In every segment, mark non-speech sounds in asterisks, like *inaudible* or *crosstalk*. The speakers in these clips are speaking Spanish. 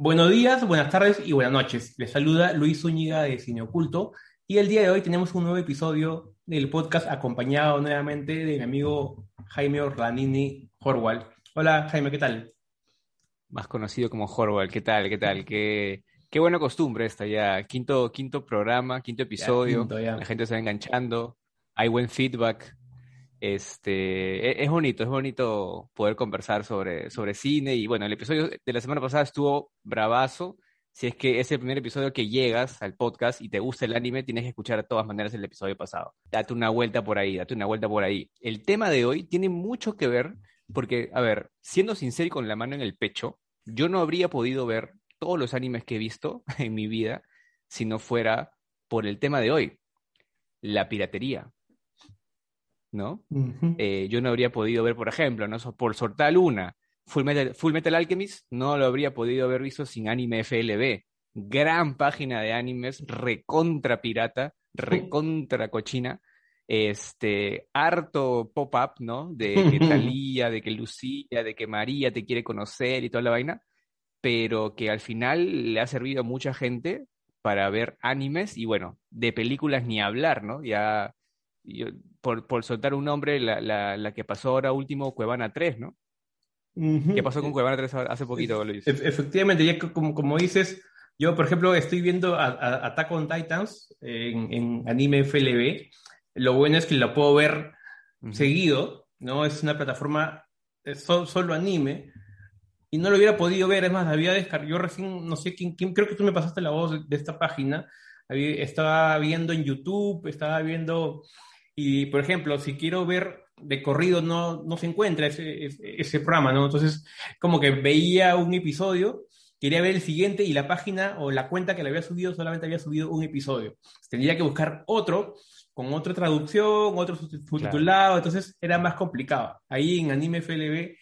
Buenos días, buenas tardes y buenas noches. Les saluda Luis Zúñiga de Cine Oculto y el día de hoy tenemos un nuevo episodio del podcast acompañado nuevamente de mi amigo Jaime Orlanini Horwal. Hola Jaime, ¿qué tal? Más conocido como Horwal, ¿qué tal? ¿Qué tal? Qué, qué buena costumbre esta ya. Quinto, quinto programa, quinto episodio. La gente se va enganchando. Hay buen feedback. Este, e, es bonito, es bonito poder conversar sobre, sobre cine y bueno, el episodio de la semana pasada estuvo bravazo. Si es que es el primer episodio que llegas al podcast y te gusta el anime, tienes que escuchar de todas maneras el episodio pasado. Date una vuelta por ahí, date una vuelta por ahí. El tema de hoy tiene mucho que ver porque, a ver, siendo sincero y con la mano en el pecho, yo no habría podido ver todos los animes que he visto *laughs* en mi vida si no fuera por el tema de hoy, la piratería. ¿No? Eh, yo no habría podido ver, por ejemplo, ¿no? por soltar una, Full Metal, Full Metal Alchemist, no lo habría podido haber visto sin Anime FLB. Gran página de animes, recontra pirata, recontra cochina, este, harto pop-up, ¿no? De que *laughs* Talía, de que Lucía, de que María te quiere conocer y toda la vaina, pero que al final le ha servido a mucha gente para ver animes y bueno, de películas ni hablar, ¿no? Ya por, por, soltar un nombre, la, la, la, que pasó ahora último, Cuevana 3, ¿no? ¿Qué pasó con Cuevana 3 hace poquito, Luis? Efectivamente, ya como, como dices, yo, por ejemplo, estoy viendo a, Attack on Titans en, en, anime FLB. Lo bueno es que lo puedo ver seguido, ¿no? Es una plataforma es solo anime. Y no lo hubiera podido ver, es más, había descargado, yo recién, no sé quién, quién, creo que tú me pasaste la voz de, de esta página, estaba viendo en YouTube, estaba viendo y, por ejemplo, si quiero ver de corrido, no, no se encuentra ese, ese, programa, ¿no? Entonces, como que veía un episodio, quería ver el siguiente y la página o la cuenta que le había subido solamente había subido un episodio. Tendría que buscar otro con otra traducción, otro subtitulado, entonces era más complicado. Ahí en Anime FLB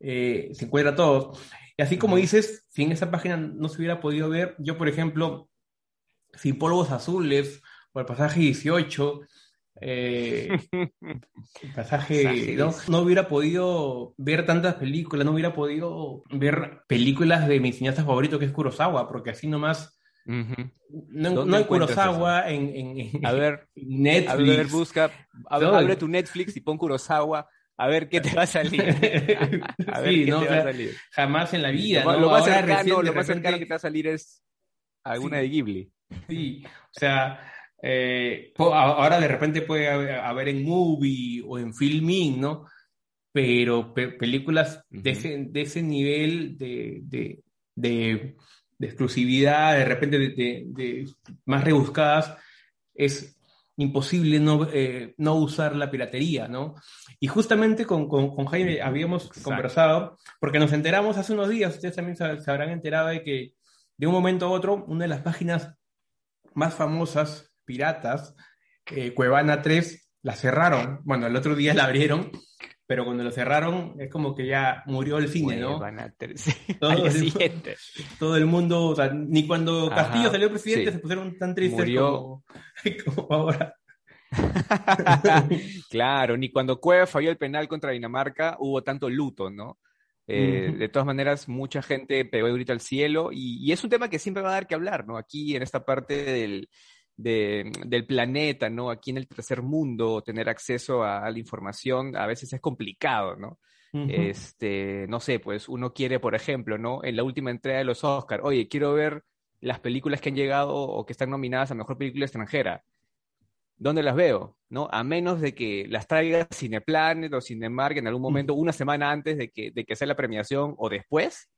eh, se encuentra todo. Y así como dices, si en esa página no se hubiera podido ver, yo por ejemplo, Sin Polvos Azules o el pasaje 18, eh, *laughs* pasaje, ¿no? ¿no? hubiera podido ver tantas películas, no hubiera podido ver películas de mi cineasta favorito que es Kurosawa, porque así nomás no, hay Kurosawa en, a ver, *laughs* Netflix. A ver, busca, abre tu Netflix y pon Kurosawa. A ver qué te va a salir. *laughs* a ver qué te va a salir. Jamás en la vida. Lo, más, cercano, lo más cercano que te va a salir es alguna de Ghibli. Sí, o sea, eh, ahora de repente puede haber, en movie o en filming, ¿no? Pero películas de, ese, nivel de, exclusividad, de repente de, más rebuscadas, es imposible no, eh, no usar la piratería, ¿no? Y justamente con, Jaime habíamos conversado, porque nos enteramos hace unos días, ustedes también se, se habrán enterado de que de un momento a otro, una de las páginas más famosas piratas, eh, Cuevana 3 la cerraron. Bueno, el otro día la abrieron, pero cuando lo cerraron es como que ya murió el cine, ¿no? Cuevana 3. *laughs* Todo, el, todo el mundo, o sea, ni cuando Castillo salió presidente se pusieron tan tristes *laughs* como, ahora. *laughs* claro, ni cuando Cueva falló el penal contra Dinamarca hubo tanto luto, ¿no? Eh, de todas maneras, mucha gente pegó el grito al cielo y, y, es un tema que siempre va a dar que hablar, ¿no? Aquí en esta parte del, del planeta, ¿no? Aquí en el tercer mundo, tener acceso a, la información a veces es complicado, ¿no? Este, no sé, pues uno quiere, por ejemplo, ¿no? En la última entrega de los Oscars, oye, quiero ver las películas que han llegado o que están nominadas a Mejor Película Extranjera. ¿Dónde las veo? ¿No? A menos de que las traiga Cineplanet o Cinemark en algún momento, una semana antes de que, de que sea la premiación o después,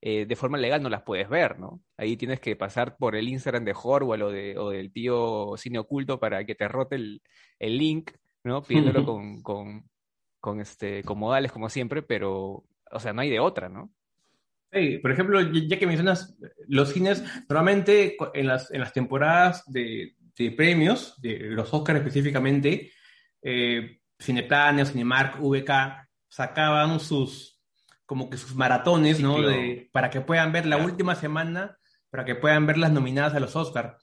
eh, de forma legal no las puedes ver, ¿no? Ahí tienes que pasar por el Instagram de Horwell o, de, o del tío Cine Oculto para que te rote el, el link, ¿no? Pidiéndolo con, con, con, este, con modales como siempre, pero, o sea, no hay de otra, ¿no? Sí, por ejemplo, ya que mencionas los cines, normalmente en las, en las temporadas de, de premios, de los Oscars específicamente, eh, Cinemark, VK, sacaban sus, como que sus maratones, ¿no? De, para que puedan ver la última semana, para que puedan ver las nominadas a los Oscars.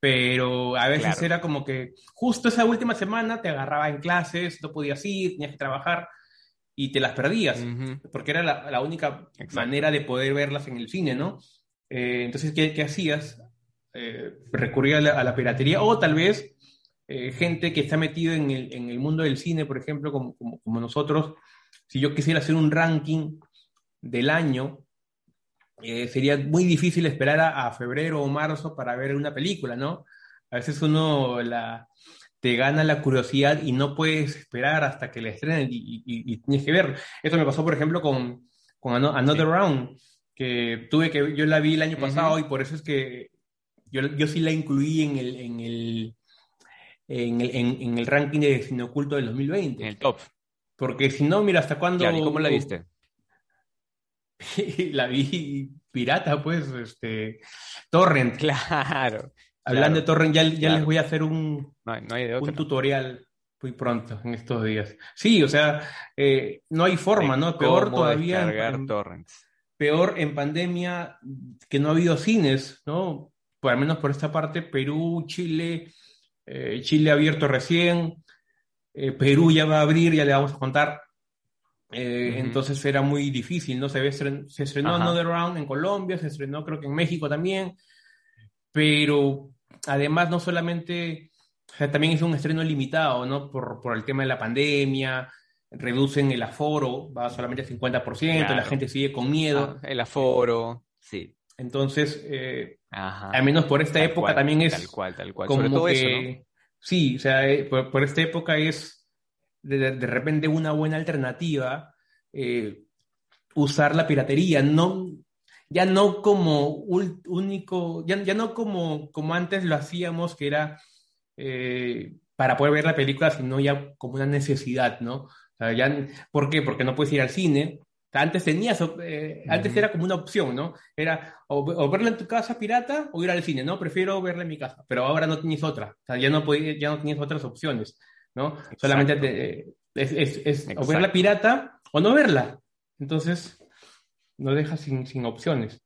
Pero a veces era como que justo esa última semana te agarraba en clases, no podías ir, tenías que trabajar y te las perdías, porque era la, la única manera de poder verlas en el cine, ¿no? Eh, entonces, ¿qué, ¿qué, hacías? Eh, recurría a la, piratería o tal vez eh, gente que está metido en el, en el, mundo del cine, por ejemplo, como, como, como, nosotros, si yo quisiera hacer un ranking del año, sería muy difícil esperar a, a, febrero o marzo para ver una película, ¿no? A veces uno la, te gana la curiosidad y no puedes esperar hasta que la estrenen y, y, y tienes que ver. Esto me pasó, por ejemplo, con, con Another Round, que tuve que, yo la vi el año pasado y por eso es que yo, yo sí la incluí en el, en el, en el, en, el ranking de cine oculto del 2020. En el top. Porque si no, mira, ¿hasta cuándo? ¿y cómo la viste? *laughs* la vi pirata, pues, este, Torrent. Claro. Hablando de Torrent, ya, ya les voy a hacer un, un tutorial muy pronto, en estos días. Sí, o sea, eh, no hay forma, ¿no? Peor todavía. En, torrents. Peor en pandemia que no ha habido cines, ¿no? Por al menos por esta parte, Perú, Chile, eh, Chile abierto recién, eh, Perú ya va a abrir, ya le vamos a contar. Entonces era muy difícil, ¿no? Se, se estrenó Another Round en Colombia, se estrenó creo que en México también, pero además no solamente o sea, también es un estreno limitado, ¿no? Por, por el tema de la pandemia, reducen el aforo, va solamente al 50%, la gente sigue con miedo. Ah, el aforo, sí. Entonces, eh, al menos por esta época también es... Tal cual, tal cual. Como todo que, Sí, o sea, eh, por, esta época es de, repente una buena alternativa eh, usar la piratería, no, ya no como único, ya, no como, como antes lo hacíamos, que era eh, para poder ver la película, sino ya como una necesidad, ¿no? ya, ¿Por qué? Porque no puedes ir al cine. Antes tenías, eh, antes era como una opción, ¿no? Era o, verla en tu casa pirata o ir al cine, ¿no? Prefiero verla en mi casa, pero ahora no tienes otra, o sea, ya no, ya no tienes otras opciones, ¿no? Solamente es, es, o verla pirata o no verla. Entonces, no dejas sin, sin opciones.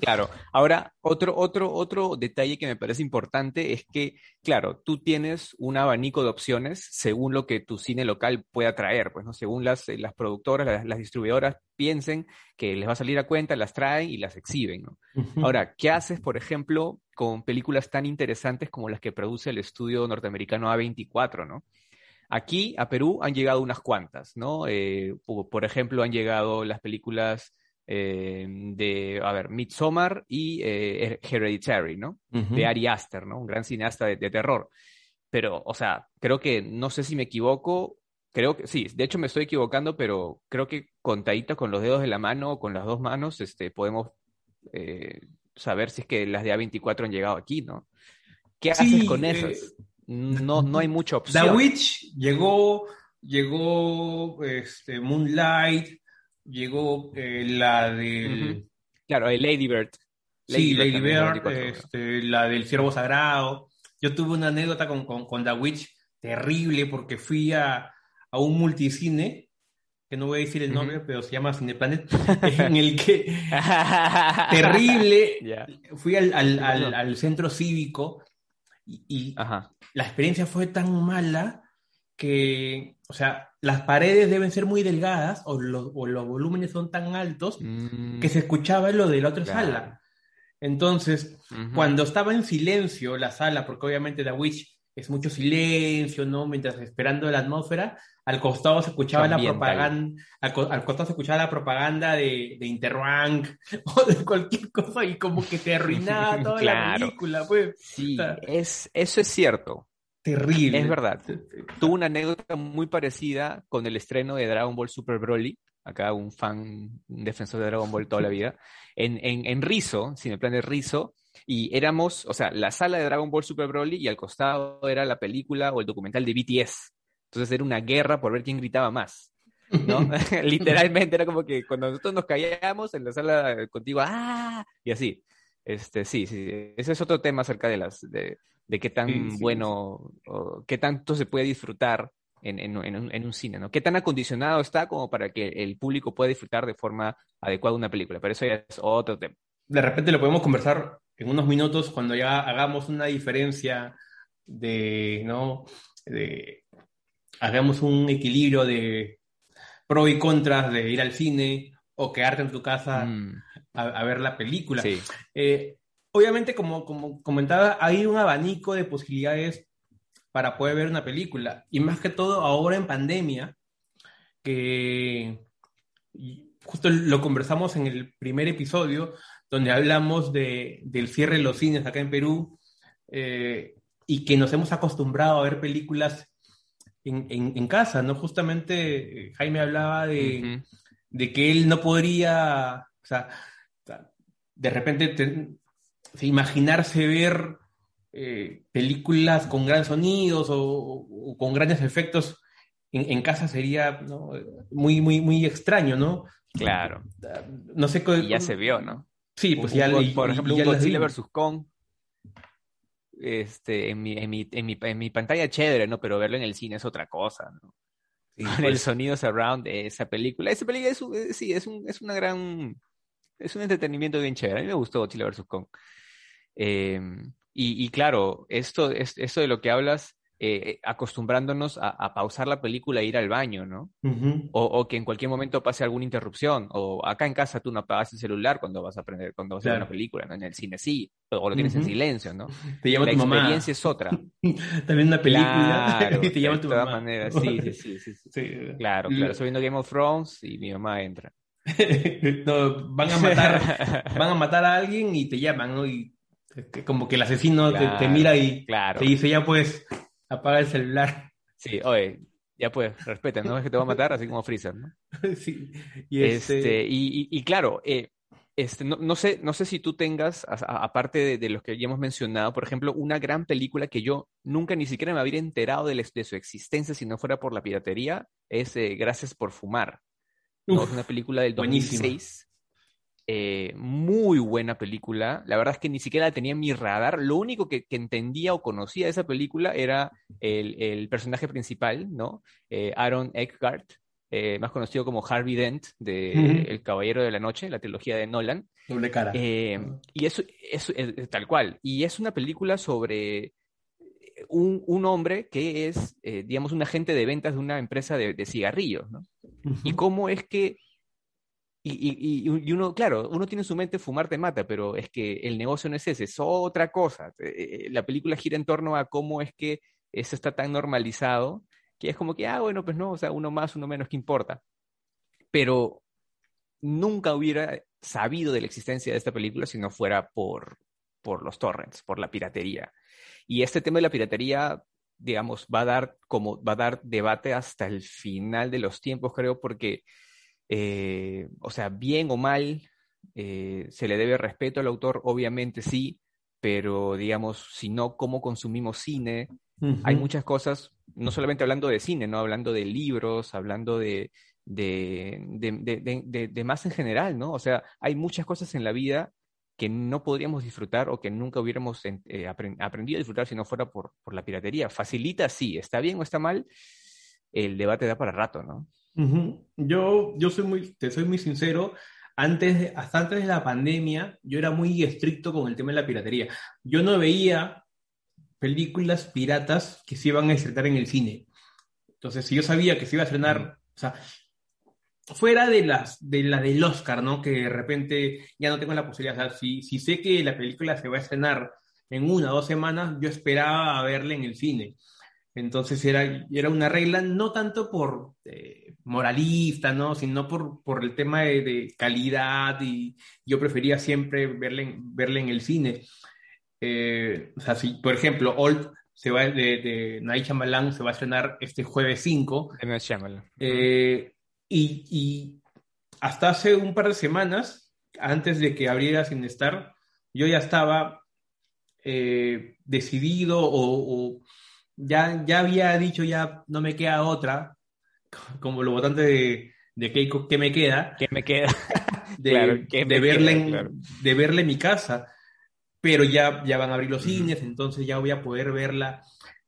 Claro. Ahora, otro, otro, otro detalle que me parece importante es que, claro, tú tienes un abanico de opciones según lo que tu cine local pueda traer, pues, ¿no? Según las, las productoras, las, distribuidoras piensen que les va a salir a cuenta, las traen y las exhiben, ¿no? Ahora, ¿qué haces, por ejemplo, con películas tan interesantes como las que produce el estudio norteamericano A24, ¿no? Aquí, a Perú, han llegado unas cuantas, ¿no? Eh, por ejemplo, han llegado las películas eh, de, a ver, Midsommar y eh, Hereditary, ¿no? De Ari Aster, ¿no? Un gran cineasta de, terror. Pero, o sea, creo que, no sé si me equivoco, creo que sí, de hecho me estoy equivocando, pero creo que contadita con los dedos de la mano o con las dos manos, este, podemos eh, saber si es que las de A24 han llegado aquí, ¿no? ¿Qué haces con esas? No, no hay mucha opción. The Witch llegó, llegó este, Moonlight, llegó eh, la de... Claro, el Lady Bird. sí, Lady Bird, este, la del Ciervo Sagrado. Yo tuve una anécdota con, con, con The Witch terrible porque fui a, a, un multicine, que no voy a decir el nombre, pero se llama Cineplanet, *laughs* en el que... *laughs* terrible. Fui al, al, al, centro cívico y, y la experiencia fue tan mala que, o sea, las paredes deben ser muy delgadas o, los volúmenes son tan altos mm. que se escuchaba lo de la otra sala. Entonces, cuando estaba en silencio la sala, porque obviamente The Witch es mucho silencio, ¿no? Mientras esperando la atmósfera, al costado se escuchaba la propaganda, al, costado se escuchaba la propaganda de, de Interrank *laughs* o de cualquier cosa y como que te arruinaba *laughs* toda la película, pues. Sí, es, eso es cierto. Terrible. Es verdad. Tuvo una anécdota muy parecida con el estreno de Dragon Ball Super Broly. Acá un fan, un defensor de Dragon Ball toda la vida. En, en, en Rizo, plan de Rizo. Y éramos, o sea, la sala de Dragon Ball Super Broly y al costado era la película o el documental de BTS. Entonces era una guerra por ver quién gritaba más. ¿no? *laughs* *laughs* Literalmente era como que cuando nosotros nos callamos en la sala contigo, ¡ah! Y así. Este, sí, sí, ese es otro tema acerca de las, de, de qué tan bueno, o qué tanto se puede disfrutar en, en, en, un, cine, ¿no? Qué tan acondicionado está como para que el público pueda disfrutar de forma adecuada una película, pero eso ya es otro tema. De repente lo podemos conversar en unos minutos cuando ya hagamos una diferencia de, ¿no? De, hagamos un equilibrio de pro y contras de ir al cine o quedarte en tu casa mm. a, ver la película. Eh, obviamente, como, como comentaba, hay un abanico de posibilidades para poder ver una película. Y más que todo ahora en pandemia, que justo lo conversamos en el primer episodio, donde hablamos de, del cierre de los cines acá en Perú, eh, y que nos hemos acostumbrado a ver películas en, en, casa, ¿no? Justamente eh, Jaime hablaba de, de, que él no podría, o sea, de repente imaginarse ver eh, películas con grandes sonidos o, con grandes efectos en, en casa sería muy, muy, muy extraño, ¿no? Claro. No sé y ya se vio, ¿no? Sí, pues ya, Por ejemplo, un Godzilla vs. Kong. Este, en mi, en, mi, en, mi, en mi pantalla chévere, ¿no? Pero verlo en el cine es otra cosa, ¿no? Con el pues. sonido surround de esa película. Esa película es, sí, es, un, es una gran es un entretenimiento bien chévere. A mí me gustó Godzilla vs. Kong. Em, y, claro, esto, es, esto de lo que hablas, eh, acostumbrándonos a, pausar la película e ir al baño, ¿no? o, que en cualquier momento pase alguna interrupción. O acá en casa tú no apagas el celular cuando vas a aprender, cuando vas a ver una película, ¿no? En el cine sí, o lo tienes en silencio, ¿no? *laughs* Te llama la tu mamá. experiencia es otra. *laughs* También una película claro, y *laughs* te llama tu de todas maneras, sí, sí, sí, sí, sí. Claro, claro. Estoy viendo Game of Thrones y mi mamá entra. no, van a matar, van a matar a alguien y te llaman, ¿no? Y como que el asesino te, mira y te dice, ya pues, apaga el celular. Sí, oye, ya pues, respeta, ¿no? Es que te va a matar, así como Freezer, ¿no? *laughs* sí. Y, este... este y, claro, eh, este, no, sé, no sé si tú tengas, aparte de, los que ya hemos mencionado, por ejemplo, una gran película que yo nunca ni siquiera me habría enterado de, su existencia si no fuera por la piratería, es eh, Gracias por Fumar es una película del 2006. Eh, muy buena película. La verdad es que ni siquiera la tenía en mi radar. Lo único que, entendía o conocía de esa película era el, personaje principal, ¿no? Eh, Aaron Eckhart, eh, más conocido como Harvey Dent de El Caballero de la Noche, la trilogía de Nolan. Doble cara. y eso es, tal cual. Y es una película sobre un, hombre que es, digamos, un agente de ventas de una empresa de, de cigarrillos, ¿no? Y cómo es que, y, uno, claro, uno tiene en su mente fumar te mata, pero es que el negocio no es ese, es otra cosa. Eh, eh, la película gira en torno a cómo es que eso está tan normalizado, que es como que, ah, bueno, pues no, o sea, uno más, uno menos, ¿qué importa? Pero nunca hubiera sabido de la existencia de esta película si no fuera por, por los torrents, por la piratería. Y este tema de la piratería digamos, va a dar como va a dar debate hasta el final de los tiempos, creo, porque, eh, o sea, bien o mal, eh, se le debe respeto al autor, obviamente sí, pero digamos, si no, ¿cómo consumimos cine? Hay muchas cosas, no solamente hablando de cine, ¿no? Hablando de libros, hablando de, de, de, de, más en general, ¿no? O sea, hay muchas cosas en la vida que no podríamos disfrutar o que nunca hubiéramos eh, aprendido a disfrutar si no fuera por, por, la piratería. Facilita, sí, está bien o está mal, el debate da para rato, ¿no? Yo, yo soy muy, te soy muy sincero, antes hasta antes de la pandemia, yo era muy estricto con el tema de la piratería. Yo no veía películas piratas que se iban a estrenar en el cine. Entonces, si yo sabía que se iba a estrenar, o sea, fuera de las de la del Oscar, ¿no? Que de repente ya no tengo la posibilidad. O sea, si, si sé que la película se va a estrenar en una o dos semanas, yo esperaba verla en el cine. Entonces era, era una regla no tanto por eh, moralista, ¿no? Sino por, por el tema de, calidad y yo prefería siempre verla en, verla en el cine. Eh, o sea, si, por ejemplo, Old se va de, de Night Shyamalan se va a estrenar este jueves 5. Eh, y, hasta hace un par de semanas, antes de que abriera Sin Estar, yo ya estaba eh, decidido o, ya, ya había dicho ya no me queda otra, *laughs* como lo votante de, de Keiko, ¿qué me queda? ¿Qué me queda? *laughs* De, de, verle en, de verle mi casa. Pero ya, ya van a abrir los cines, entonces ya voy a poder verla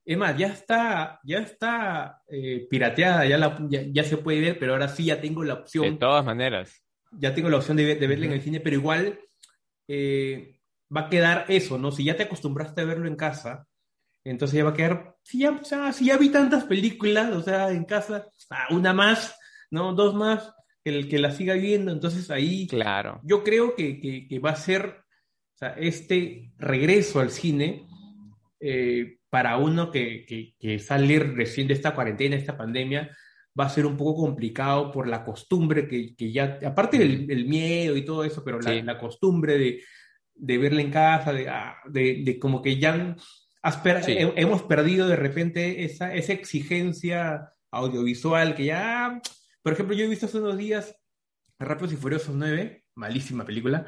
es más, ya está, ya está eh, pirateada, ya, la, ya, se puede ver, pero ahora sí ya tengo la opción. De todas maneras. Ya tengo la opción de, de verla en el cine, pero igual eh, va a quedar eso, ¿no? Si ya te acostumbraste a verlo en casa, entonces ya va a quedar, si ya, si ya vi tantas películas, o sea, en casa, una más, ¿no? Dos más, el que la siga viendo, entonces ahí claro. yo creo que, va a ser este regreso al cine eh, para uno que, que, sale recién de esta cuarentena, esta pandemia, va a ser un poco complicado por la costumbre que, ya, aparte del miedo y todo eso, pero la, costumbre de, de verla en casa, de, ah, de, como que ya hemos perdido de repente esa, esa exigencia audiovisual que ya, por ejemplo, yo he visto hace unos días Rápidos y Furiosos 9, malísima película.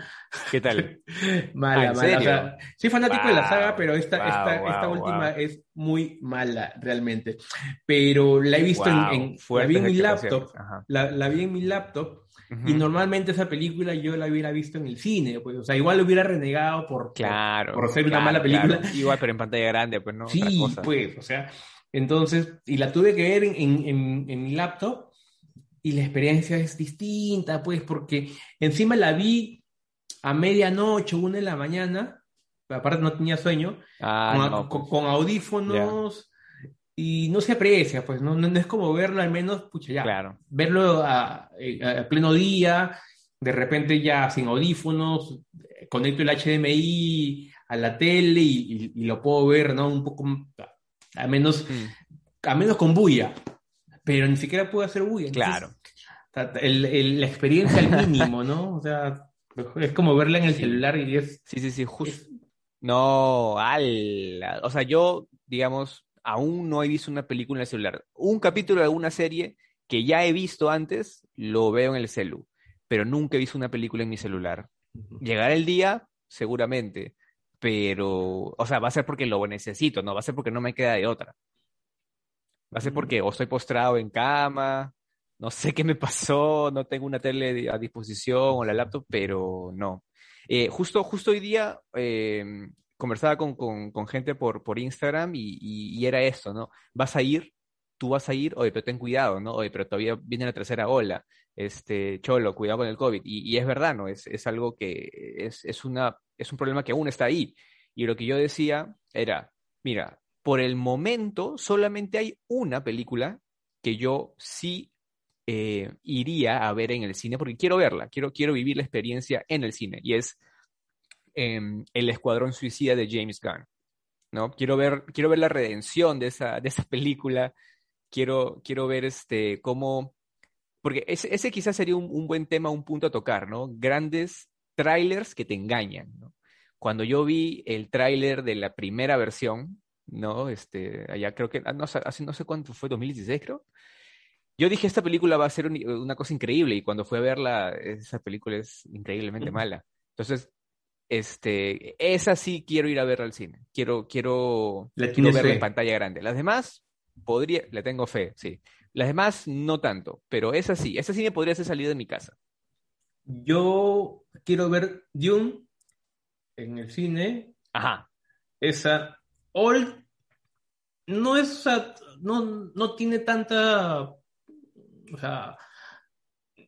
¿Qué tal? *laughs* mala, ah, mala. soy fanático de la saga, pero esta, esta, esta última es muy mala, realmente. Pero la he visto en, la vi en mi laptop. La, la, vi en mi laptop. Y normalmente esa película yo la hubiera visto en el cine, pues, o sea, igual lo hubiera renegado por, claro, por, ser una mala película. Igual, pero en pantalla grande, pues no. Sí, pues, o sea, entonces, y la tuve que ver en, en, en mi laptop y la experiencia es distinta, pues, porque encima la vi a medianoche, una de la mañana, aparte no tenía sueño, ah, con, pues. audífonos y no se aprecia, pues, no, no, es como verlo al menos, pucha, ya, claro. verlo a, pleno día, de repente ya sin audífonos, conecto el HDMI a la tele y, lo puedo ver, ¿no? Un poco, a menos, mm. a menos con bulla pero ni siquiera puede hacer bulla. Claro. la experiencia al mínimo, ¿no? *laughs* O sea, es como verla en el celular y es... Sí, sí, sí, justo. No, al... O sea, yo, digamos, aún no he visto una película en el celular. Un capítulo de alguna serie que ya he visto antes, lo veo en el celu, pero nunca he visto una película en mi celular. Llegará el día, seguramente, pero, o sea, va a ser porque lo necesito, no va a ser porque no me queda de otra. Va a ser porque o estoy postrado en cama, no sé qué me pasó, no tengo una tele a disposición o la laptop, pero no. Eh, justo, justo hoy día eh, conversaba con, con, gente por, por Instagram y, y, era esto, ¿no? Vas a ir, tú vas a ir, oye, pero ten cuidado, ¿no? Oye, pero todavía viene la tercera ola, este, cholo, cuidado con el COVID. Y, y es verdad, ¿no? Es, es algo que es, es, una, es un problema que aún está ahí. Y lo que yo decía era, mira, por el momento solamente hay una película que yo sí eh, iría a ver en el cine, porque quiero verla, quiero, quiero vivir la experiencia en el cine, y es em, El Escuadrón Suicida de James Gunn. ¿no? Quiero, ver, quiero ver la redención de esa, de esa *laughs* película, quiero, quiero ver este, cómo... Porque ese, quizás sería un, buen tema, un punto a tocar, ¿no? Grandes trailers que te engañan. Cuando yo vi el tráiler de la primera versión, ¿no? Este, allá creo que, ah, no, hace no sé cuánto fue, 2016 creo. Yo dije, esta película va a ser una cosa increíble y cuando fui a verla, esa película es increíblemente mala. Entonces, este, esa sí quiero ir a ver al cine. Quiero, quiero, quiero verla en pantalla grande. Las demás, podría, le tengo fe, sí. Las demás, no tanto, pero esa sí, esa sí me podría hacer salir de mi casa. Yo quiero ver Dune en el cine. Ajá. Esa Old no es, no, no tiene tanta, o sea,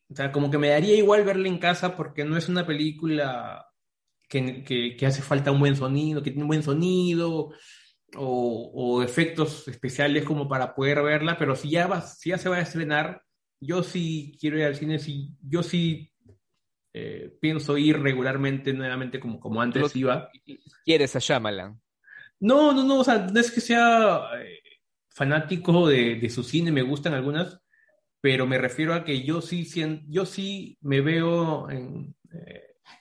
o sea, como que me daría igual verla en casa porque no es una película que, hace falta un buen sonido, que tiene un buen sonido o, efectos especiales como para poder verla, pero si ya, va, si ya se va a estrenar, yo sí quiero ir al cine, si, yo sí eh, pienso ir regularmente nuevamente como, como antes iba. ¿Quieres a Shyamalan? No, no, no, o sea, no es que sea eh, fanático de, su cine, me gustan algunas, pero me refiero a que yo sí, yo sí me veo eh,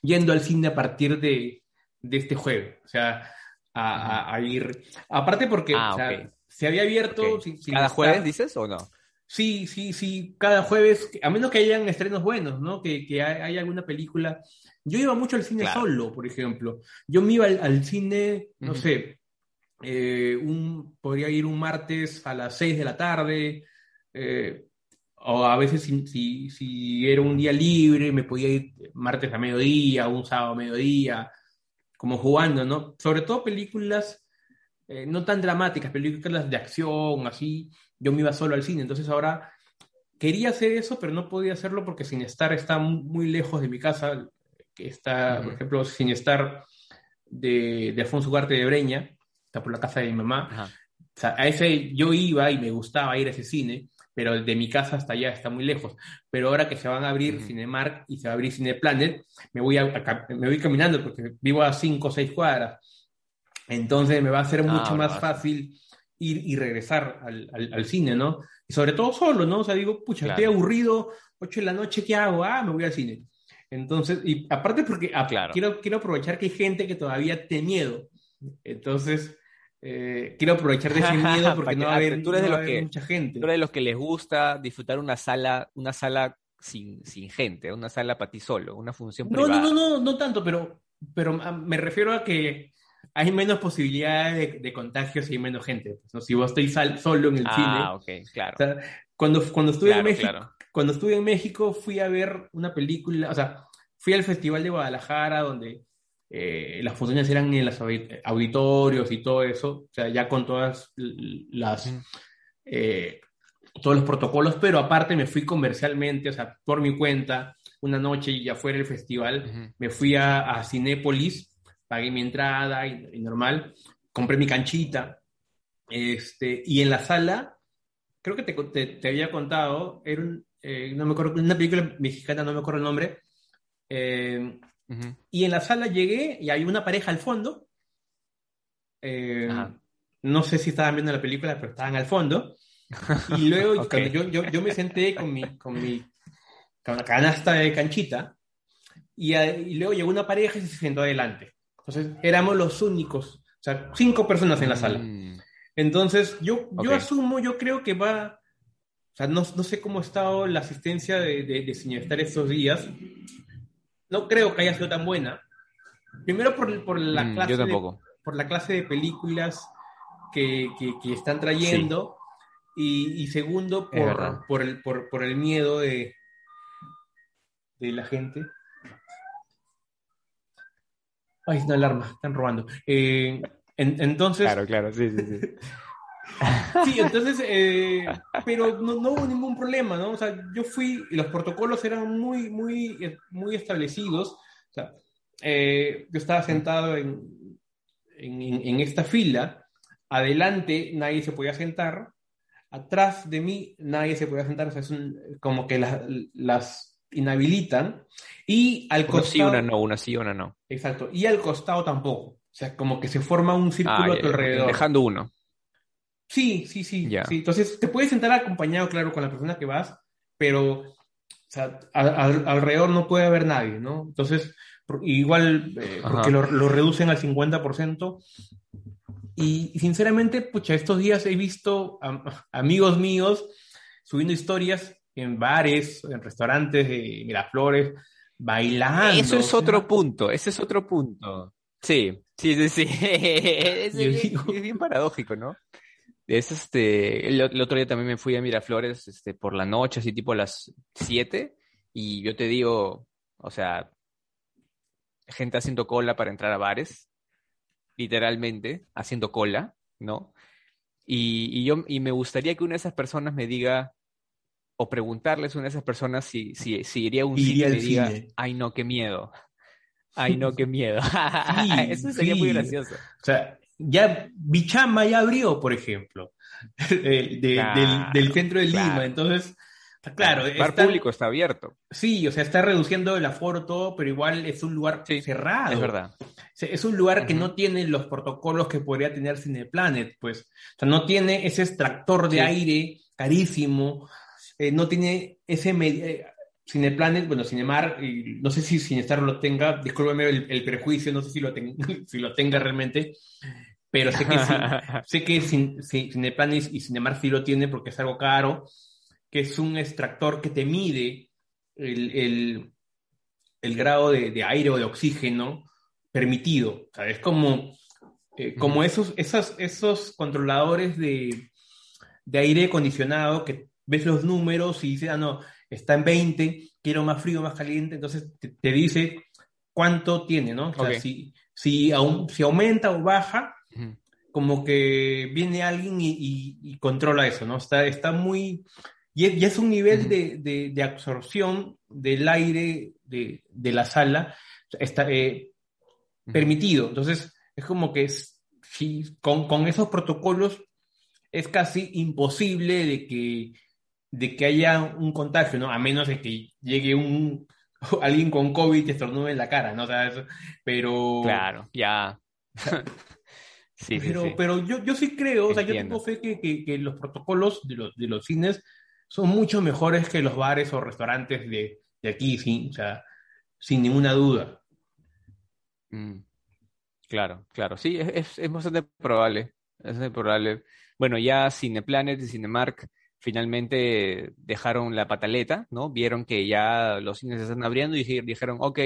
yendo al cine a partir de, este jueves, o sea, a, ir. Aparte porque ah, se había abierto. ¿Cada jueves dices o no? Sí, sí, sí, cada jueves, a menos que hayan estrenos buenos, ¿no? Que, que hay, alguna película. Yo iba mucho al cine solo, por ejemplo. Yo me iba al, cine, no sé, eh, un, podría ir un martes a las 6 de la tarde, eh, o a veces si, si, era un día libre, me podía ir martes a mediodía, un sábado a mediodía, como jugando, ¿no? Sobre todo películas eh, no tan dramáticas, películas de acción, así, yo me iba solo al cine, entonces ahora quería hacer eso, pero no podía hacerlo porque sin estar está muy lejos de mi casa, que está, por ejemplo, sin estar de, de Alfonso Ugarte de Breña, está por la casa de mi mamá. O sea, a ese yo iba y me gustaba ir a ese cine, pero de mi casa hasta allá está muy lejos. Pero ahora que se van a abrir Cinemark y se va a abrir Cineplanet, me voy, a, me voy caminando porque vivo a 5 o 6 cuadras. Entonces me va a ser ah, mucho más fácil ir y regresar al, al, cine, ¿no? Y sobre todo solo, ¿no? O sea, digo, pucha, estoy aburrido, 8 de la noche, ¿qué hago? Ah, me voy al cine. Entonces, y aparte porque ah, quiero, quiero aprovechar que hay gente que todavía tiene miedo. Entonces, eh, quiero aprovechar de ese *laughs* miedo porque no va a haber, tú de mucha gente. Tú eres de los que les gusta disfrutar una sala, una sala sin, sin gente, una sala para ti solo, una función no, privada. No, no, no, no tanto, pero, pero me refiero a que hay menos posibilidades de, contagios y hay menos gente. Pues, si vos estáis solo en el ah, cine. claro. cuando, cuando, estuve en México, cuando estuve en México fui a ver una película, o sea, fui al Festival de Guadalajara donde eh, las funciones eran en los auditorios y todo eso, o sea, ya con todas las, eh, todos los protocolos, pero aparte me fui comercialmente, o sea, por mi cuenta, una noche y ya fuera el festival, me fui a, a, Cinépolis, pagué mi entrada y, normal, compré mi canchita, este, y en la sala, creo que te, te, había contado, era eh, no me acuerdo, una película mexicana, no me acuerdo el nombre, eh, y en la sala llegué y hay una pareja al fondo. Eh, no sé si estaban viendo la película, pero estaban al fondo. Y *laughs* luego cuando yo, yo, yo, me senté con mi, con mi con la canasta de canchita y, y, luego llegó una pareja y se sentó adelante. Entonces éramos los únicos, o sea, cinco personas en la sala. Mm. Entonces yo, yo asumo, yo creo que va, o sea, no, no sé cómo ha estado la asistencia de, de, de estos días, no creo que haya sido tan buena. Primero por, por la, mm, clase de, por la clase de películas que, que, están trayendo y, y, segundo por, por, el, por, por el miedo de, de la gente. Ay, es una alarma, están robando. Eh, entonces. Claro, claro, sí, sí, sí. *laughs* Sí, entonces, eh, pero no, hubo ningún problema, ¿no? O sea, yo fui, y los protocolos eran muy, muy, muy establecidos. O sea, eh, yo estaba sentado en, en, esta fila, adelante nadie se podía sentar, atrás de mí nadie se podía sentar, o sea, es como que las inhabilitan, y al costado... sí, una no, una sí, una no. Exacto, y al costado tampoco. O sea, como que se forma un círculo ah, a tu alrededor. Dejando uno. Sí, sí, sí, sí. Entonces, te puedes sentar acompañado, claro, con la persona que vas, pero o sea, alrededor no puede haber nadie, ¿no? Entonces, igual, eh, porque lo, reducen al 50%. Y, sinceramente, pucha, estos días he visto amigos míos subiendo historias en bares, en restaurantes de Miraflores, bailando. Eso es otro punto, ese es otro punto. Sí, sí, sí, sí. *laughs* es, es bien paradójico, ¿no? Es este, el, otro día también me fui a Miraflores este, por la noche, así tipo a las 7, y yo te digo, o sea, gente haciendo cola para entrar a bares, literalmente, haciendo cola, ¿no? Y, yo, y me gustaría que una de esas personas me diga, o preguntarles a una de esas personas si, si, si iría a un cine y diga, ay no, qué miedo. Ay no, qué miedo. *laughs* Eso sería muy gracioso. O sea, ya Bichama ya abrió, por ejemplo, *laughs* del, centro de Lima. Entonces, claro. El bar público está abierto. Sí, o sea, está reduciendo el aforo todo, pero igual es un lugar cerrado. Es verdad. Es un lugar que no tiene los protocolos que podría tener Cineplanet, pues. O sea, no tiene ese extractor de aire carísimo, eh, no tiene ese. Eh, Cineplanet, bueno, Cinemar, no sé si Sinestar lo tenga, discúlpeme el, prejuicio, no sé si lo, *laughs* si lo tenga realmente, pero sé que, *laughs* sé que Cineplanis y Cinemar sí lo tiene porque es algo caro, que es un extractor que te mide el, grado de, aire o de oxígeno permitido. O sea, es como, eh, como esos, esos, esos controladores de, aire acondicionado que ves los números y dices, ah, no, está en 20, quiero más frío, más caliente, entonces te, dice cuánto tiene, ¿no? O sea, si, si, si aumenta o baja, como que viene alguien y, controla eso, ¿no? Está, está muy... Y es, un nivel de, absorción del aire de, la sala está eh, permitido. Entonces, es como que si, con, esos protocolos es casi imposible de que de que haya un contagio, ¿no? A menos de que llegue un *laughs* alguien con COVID y estornude en la cara, ¿no? O sea, pero... Claro, ya. *laughs* sí, pero, sí, pero yo, yo sí creo, o sea, yo tengo fe que, que, los protocolos de los, de los cines son mucho mejores que los bares o restaurantes de, de aquí, sí, o sea, sin ninguna duda. Mm. Claro, claro, sí, es, es, bastante probable, es bastante probable. Bueno, ya Cineplanet y Cinemark finalmente dejaron la pataleta, ¿no? Vieron que ya los cines se están abriendo y dijeron, ok,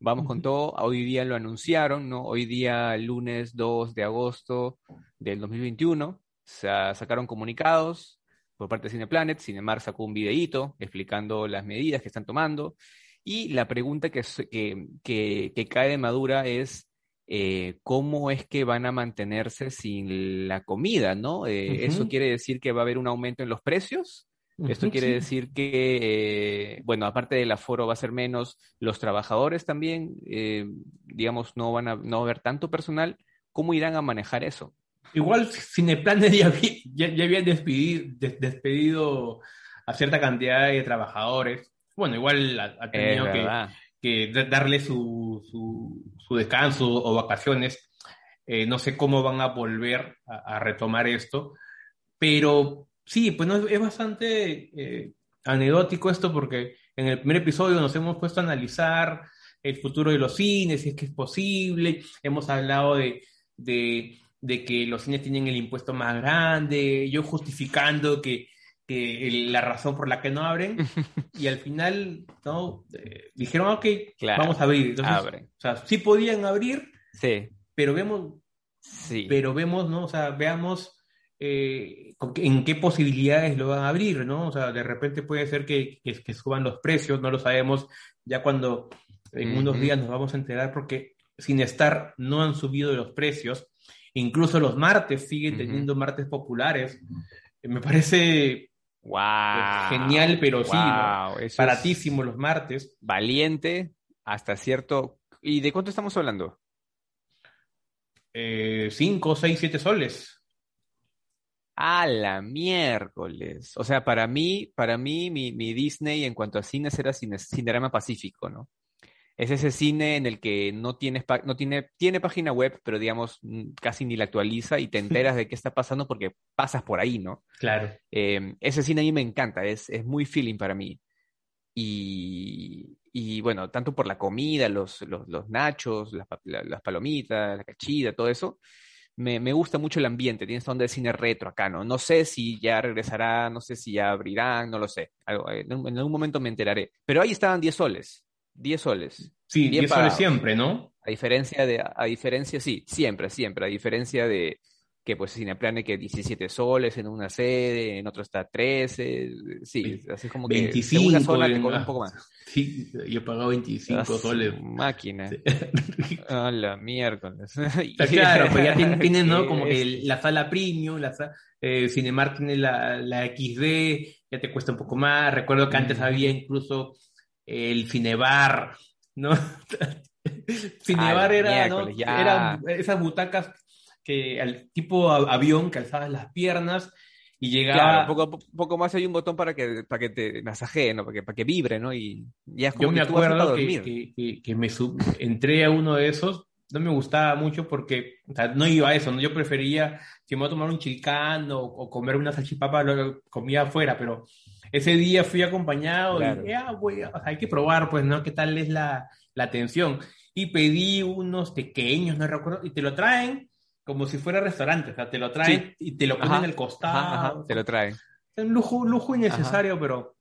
vamos con todo. Hoy día lo anunciaron, ¿no? Hoy día, lunes 2 de agosto del 2021, se sacaron comunicados por parte de Cineplanet. Cinemark sacó un videíto explicando las medidas que están tomando. Y la pregunta que, que, que cae de madura es, eh, cómo es que van a mantenerse sin la comida, ¿no? Eh, ¿Eso quiere decir que va a haber un aumento en los precios? Esto quiere decir que, eh, bueno, aparte del aforo va a ser menos, los trabajadores también, digamos, no van a no va a haber tanto personal. ¿Cómo irán a manejar eso? Igual Cineplanes ya, ya, ya habían despedido, despedido, a cierta cantidad de trabajadores. Bueno, igual ha, tenido que, que darle su, su, descanso o vacaciones. Eh, no sé cómo van a volver a, retomar esto, pero sí, pues no, es bastante eh, anecdótico esto porque en el primer episodio nos hemos puesto a analizar el futuro de los cines, si es que es posible, hemos hablado de, de, de que los cines tienen el impuesto más grande, yo justificando que la razón por la que no abren, *laughs* y al final ¿no? Eh, dijeron, ok, vamos a abrir. Entonces, O sea, sí podían abrir, sí. pero vemos, sí. pero vemos, ¿no? O sea, veamos eh, en qué posibilidades lo van a abrir, ¿no? O sea, de repente puede ser que, que, suban los precios, no lo sabemos, ya cuando en unos días nos vamos a enterar, porque sin estar no han subido los precios, incluso los martes siguen teniendo martes populares. Me parece Wow. Genial, pero sí, baratísimo los martes. Valiente hasta cierto. ¿Y de cuánto estamos hablando? Eh, cinco, seis, siete soles. A la miércoles. O sea, para mí, para mí, mi, mi Disney en cuanto a cines era Cinerama Pacífico, ¿no? es ese cine en el que no, tienes no tiene, tiene página web, pero digamos casi ni la actualiza y te *laughs* enteras de qué está pasando porque pasas por ahí, ¿no? Claro. Em, ese cine a mí me encanta, es, es muy feeling para mí. Y, y, bueno, tanto por la comida, los, los, los nachos, las, las, palomitas, la cachida, todo eso, me, me, gusta mucho el ambiente, tiene esta onda de cine retro acá, ¿no? No sé si ya regresará, no sé si ya abrirán, no lo sé. En, en algún momento me enteraré. Pero ahí estaban 10 soles. 10 soles. Sí, 10 soles siempre, ¿no? A diferencia de, a diferencia, sí, siempre, siempre, a diferencia de que pues Cineplane que 17 soles en una sede, en otro está 13, sí, así como que 25 una zona te cobra un poco más. Sí, yo he pagado 25 soles. Máquina. A la miércoles. *laughs* claro, pues ya tienen, ¿no? Como que *laughs* la sala premium, la eh, Cinemark tiene la, la XD, ya te cuesta un poco más. Recuerdo que antes había incluso el Cinebar, ¿no? *laughs* Cinebar era, ¿no? Eran esas butacas que al tipo avión que alzabas las piernas y llegaba. Claro, poco, poco más hay un botón para que, para que te masajee, ¿no? Para que, para que vibre, ¿no? Y ya es como Yo me acuerdo que, que, que, me entré a uno de esos, no me gustaba mucho porque o sea, no iba a eso, ¿no? Yo prefería, si me voy a tomar un chilcán o, o comer una salchipapa, lo comía afuera, pero ese día fui acompañado y dije, ah, hay que probar, pues, ¿no? ¿Qué tal es la, la atención? Y pedí unos pequeños, no recuerdo, y te lo traen como si fuera restaurante, o sea, te lo traen y te lo ponen al costado. te lo traen. Es un lujo, lujo innecesario, pero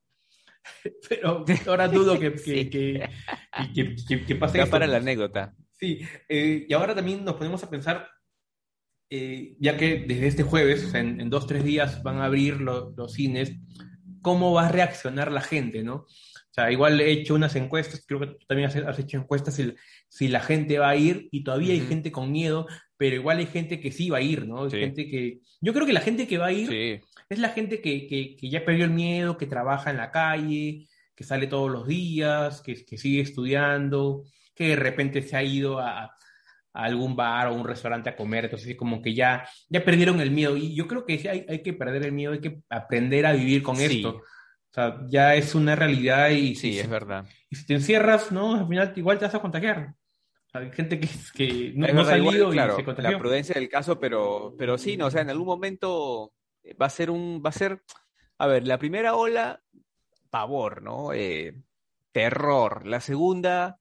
*laughs* pero ahora dudo que, que, que, que, pase para la anécdota. Sí, eh, y ahora también nos ponemos a pensar, eh, ya que desde este jueves, o sea, en, en, dos, tres días van a abrir los cines, cómo va a reaccionar la gente, ¿no? O sea, igual he hecho unas encuestas, creo que tú también has, hecho encuestas si, si, la gente va a ir y todavía hay gente con miedo, pero igual hay gente que sí va a ir, ¿no? Hay gente que... Yo creo que la gente que va a ir es la gente que, que, que, ya perdió el miedo, que trabaja en la calle, que sale todos los días, que, que sigue estudiando, que de repente se ha ido a, algún bar o un restaurante a comer, entonces como que ya, ya perdieron el miedo. Y yo creo que hay, hay que perder el miedo, hay que aprender a vivir con esto. O sea, ya es una realidad y... Sí, es verdad. Y si te encierras, ¿no? Al final igual te vas a contagiar. hay gente que, que no, ha salido y se contagió. La prudencia del caso, pero, pero sí, no, o sea, en algún momento va a ser un... Va a ser... A ver, la primera ola, pavor, ¿no? Eh, terror. La segunda,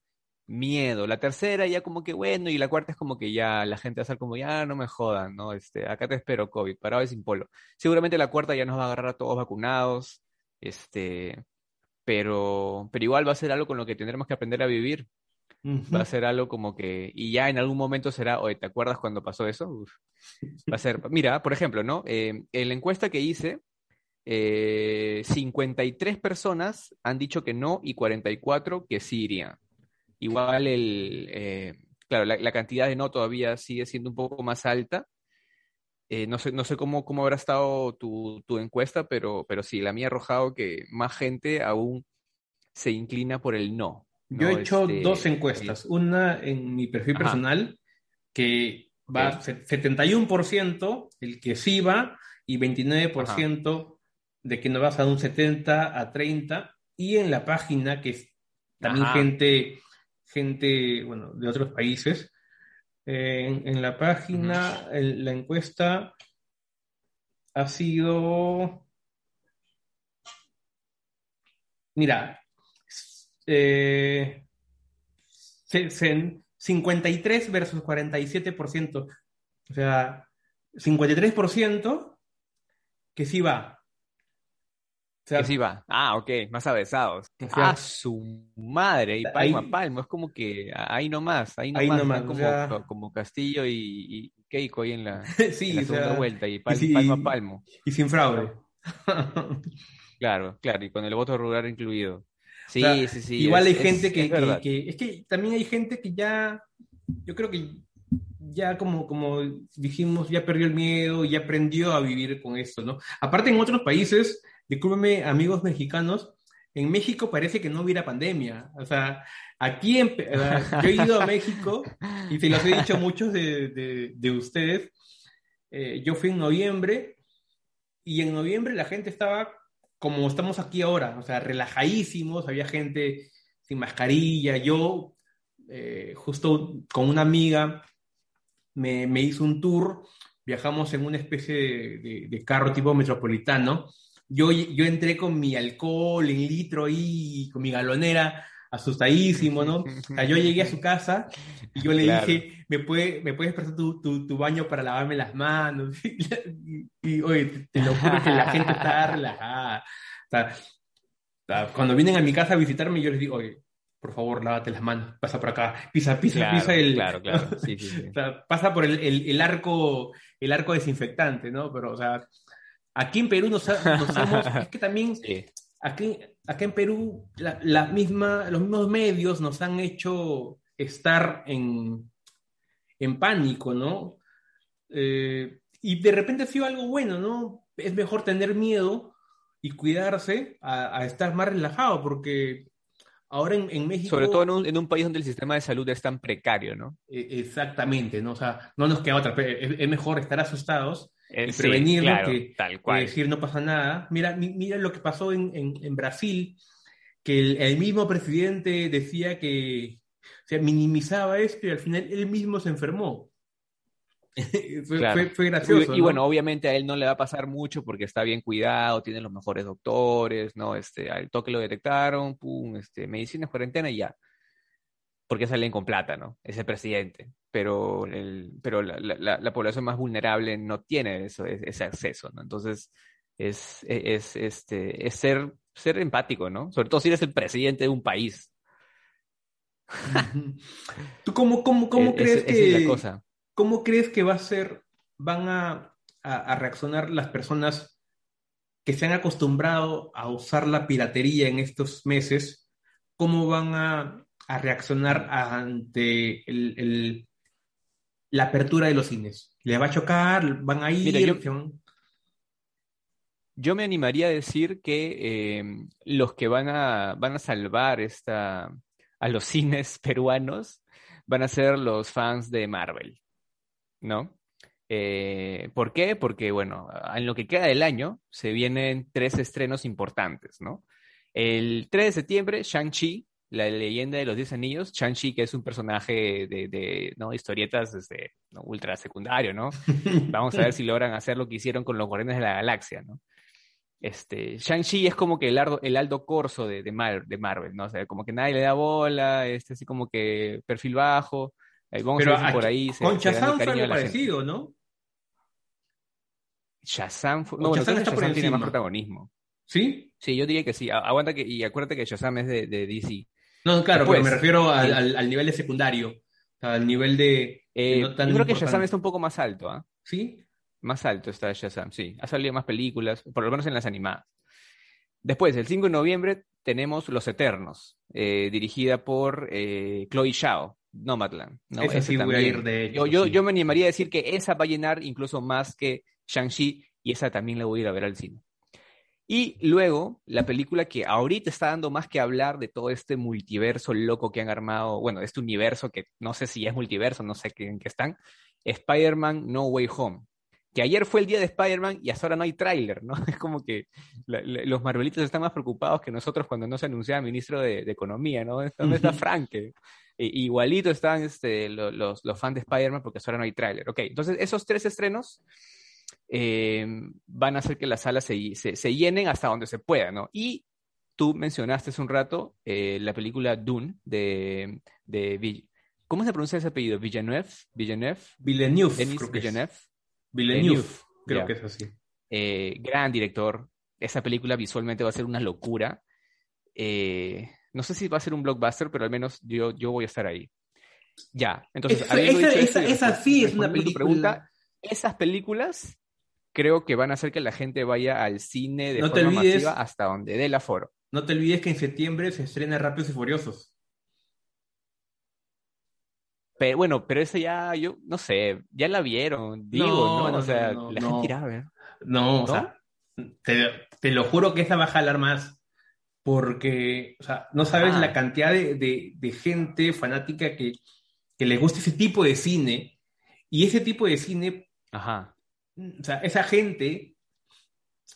miedo. La tercera ya como que bueno, y la cuarta es como que ya la gente va a ser como, ya no me jodan, ¿no? Este, acá te espero, COVID, parado y sin polo. Seguramente la cuarta ya nos va a agarrar a todos vacunados, este, pero, pero igual va a ser algo con lo que tendremos que aprender a vivir. Va a ser algo como que, y ya en algún momento será, oye, ¿te acuerdas cuando pasó eso? Va a ser, mira, por ejemplo, ¿no? Eh, en la encuesta que hice, 53 eh, personas han dicho que no y 44 que sí irían. Igual el, eh, claro, la, cantidad de no todavía sigue siendo un poco más alta. Eh, no sé, no sé cómo, cómo habrá estado tu, encuesta, pero, pero sí, la mía ha arrojado que más gente aún se inclina por el no. Yo he hecho este, dos encuestas. Una en mi perfil personal, que va 71% el que sí va y 29% de que no vas a un 70 a 30. Y en la página, que es también gente gente, bueno, de otros países. En, la página, la encuesta ha sido, mira, eh, 53 versus 47%. O sea, 53% que sí va, que sí va. Ah, ok, más avesados. ah, su madre, y palmo a palmo, es como que ahí nomás, ahí nomás, como, como, Castillo y, Keiko ahí en la, *laughs* segunda vuelta, y, palmo a palmo. Y sin fraude. *laughs* claro, claro, y con el voto rural incluido. Sí, sí, sí. Igual hay gente que, es que también hay gente que ya, yo creo que ya como, como dijimos, ya perdió el miedo, ya aprendió a vivir con esto, ¿no? Aparte en otros países discúlpenme amigos mexicanos, en México parece que no hubiera pandemia. O sea, aquí yo he ido a México y se los he dicho muchos de, de, ustedes. Eh, yo fui en noviembre y en noviembre la gente estaba como estamos aquí ahora, o sea, relajadísimos, había gente sin mascarilla. Yo, eh, justo con una amiga, me, me, hizo un tour, viajamos en una especie de carro tipo metropolitano yo, yo entré con mi alcohol en litro y con mi galonera, asustadísimo, ¿no? O sea, yo llegué a su casa y yo le dije, ¿me, puede, ¿me puedes prestar tu, tu, baño para lavarme las manos? *laughs* y, oye, te, lo juro que la gente está *laughs* relajada. O sea, cuando vienen a mi casa a visitarme, yo les digo, oye, por favor, lávate las manos, pasa por acá, pisa, pisa, pisa el... Claro, *laughs* claro, sí, sí, sí. O sea, pasa por el, el, el, arco, el arco desinfectante, ¿no? Pero, o sea, Aquí en Perú nos, somos, *laughs* es que también aquí, acá en Perú la, misma, los mismos medios nos han hecho estar en, en pánico, ¿no? Eh, y de repente ha sido algo bueno, ¿no? Es mejor tener miedo y cuidarse a, estar más relajado, porque ahora en, México... Sobre todo en un, en un, país donde el sistema de salud es tan precario, ¿no? E, exactamente, ¿no? O sea, no nos queda otra, es mejor estar asustados eh, prevenirlo, que, tal cual. decir no pasa nada. Mira, mira lo que pasó en, en, Brasil, que el, mismo presidente decía que o minimizaba esto y al final él mismo se enfermó. *laughs* fue, gracioso. Y, bueno, obviamente a él no le va a pasar mucho porque está bien cuidado, tiene los mejores doctores, ¿no? Este, al toque lo detectaron, pum, este, medicina, cuarentena y ya porque salen con plata, ¿no? Es el presidente. Pero, el, pero la, la, población más vulnerable no tiene eso, ese acceso, ¿no? Entonces, es, es, este, es ser, ser empático, ¿no? Sobre todo si eres el presidente de un país. ¿Tú cómo, cómo, *laughs* cómo crees que... cosa. ¿Cómo crees que va a ser, van a, a reaccionar las personas que se han acostumbrado a usar la piratería en estos meses? ¿Cómo van a a reaccionar ante la apertura de los cines? ¿Le va a chocar? ¿Van a ir? yo, me animaría a decir que eh, los que van a, van a salvar esta, a los *laughs* cines peruanos van a ser los fans de Marvel, ¿no? Eh, ¿Por qué? Porque, bueno, en lo que queda del año se vienen tres estrenos importantes, ¿no? El 3 de septiembre, Shang-Chi, la leyenda de los Diez Anillos, Shang-Chi, que es un personaje de, ¿no? historietas desde ultra secundario, ¿no? *laughs* Vamos a ver si logran hacer lo que hicieron con los Guardianes de la Galaxia, ¿no? Este, Shang-Chi es como que el, el Aldo Corso de, de, Marvel, ¿no? O sea, como que nadie le da bola, este, así como que perfil bajo. vamos a ver por ahí. Se, con Shazam fue algo parecido, ¿no? Shazam, no, bueno, Shazam tiene más protagonismo. ¿Sí? Sí, yo diría que sí. Aguanta que, y acuérdate que Shazam es de, de DC. No, claro, pero me refiero al, al, nivel de secundario, al nivel de... Eh, yo creo que Shazam está un poco más alto, ¿ah? ¿Sí? Más alto está Shazam, sí. Ha salido más películas, por lo menos en las animadas. Después, el 5 de noviembre, tenemos Los Eternos, eh, dirigida por eh, Chloe Shao, Nomadland. ¿no? Ese sí voy a ir de yo, yo, yo, me animaría a decir que esa va a llenar incluso más que Shang-Chi y esa también la voy a ir a ver al cine. Y luego, la película que ahorita está dando más que hablar de todo este multiverso loco que han armado, bueno, este universo que no sé si es multiverso, no sé en qué están, Spider-Man No Way Home. Que ayer fue el día de Spider-Man y hasta ahora no hay tráiler, ¿no? *laughs* Es como que los Marvelitos están más preocupados que nosotros cuando no se anunciaba ministro de, Economía, ¿no? ¿Dónde está Frank? E, igualito están este, los, los, fans de Spider-Man porque hasta ahora no hay tráiler. Ok, entonces esos tres estrenos eh, van a hacer que las salas se, se, llenen hasta donde se pueda, ¿no? Y tú mencionaste hace un rato eh, la película Dune de, de, ¿Cómo se pronuncia ese apellido? Villeneuve. Villeneuve. Villeneuve. Denis Villeneuve. Villeneuve. Creo que es así. Eh, gran director. Esa película visualmente va a ser una locura. no sé si va a ser un blockbuster, pero al menos yo, yo voy a estar ahí. Ya, entonces... esa, esa, sí es una película. Pregunta, esas películas creo que van a hacer que la gente vaya al cine de forma masiva hasta donde dé el aforo. No te olvides que en septiembre se estrena Rápidos y Furiosos. Pero bueno, pero esa ya, yo no sé, ya la vieron, digo, ¿no? o sea, la gente irá a ver. No, o sea, te, lo juro que esa va a jalar más. Porque, o sea, no sabes ah. la cantidad de, gente fanática que, que le gusta ese tipo de cine. Y ese tipo de cine Ajá o sea, esa gente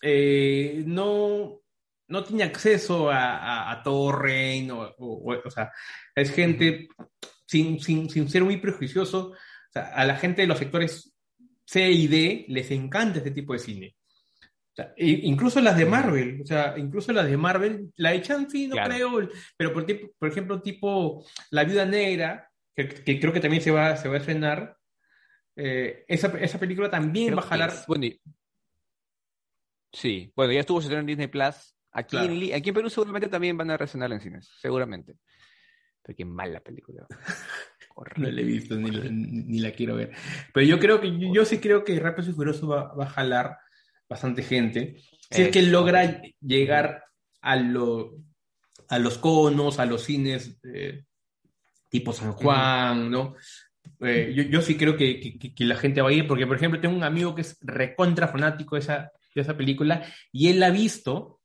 eh, no, no tiene acceso a, a, Torrent, o, o, sea, es gente sin, sin, sin, ser muy prejuicioso, o sea, a la gente de los sectores C y D les encanta este tipo de cine. O sea, incluso las de Marvel, o sea, incluso las de Marvel, la de Chanfi no creo, pero por, por ejemplo, tipo La Viuda Negra, que, que, creo que también se va, se va a estrenar, eh, esa, esa, película también va a jalar. sí, bueno, ya estuvo en Disney Plus. Aquí, en, aquí en Perú seguramente también van a resonar en cines, seguramente. Pero qué mala película. *laughs* no la he visto ni, ni, la quiero ver. Pero yo creo que yo, sí creo que Rápido y Furioso va, va, a jalar bastante gente. Si es que logra llegar a, lo, a los conos, a los cines eh, tipo San Juan, ¿no? Eh, yo, yo, sí creo que, que, la gente va a ir, porque por ejemplo tengo un amigo que es recontra fanático de esa, de esa película y él la ha visto,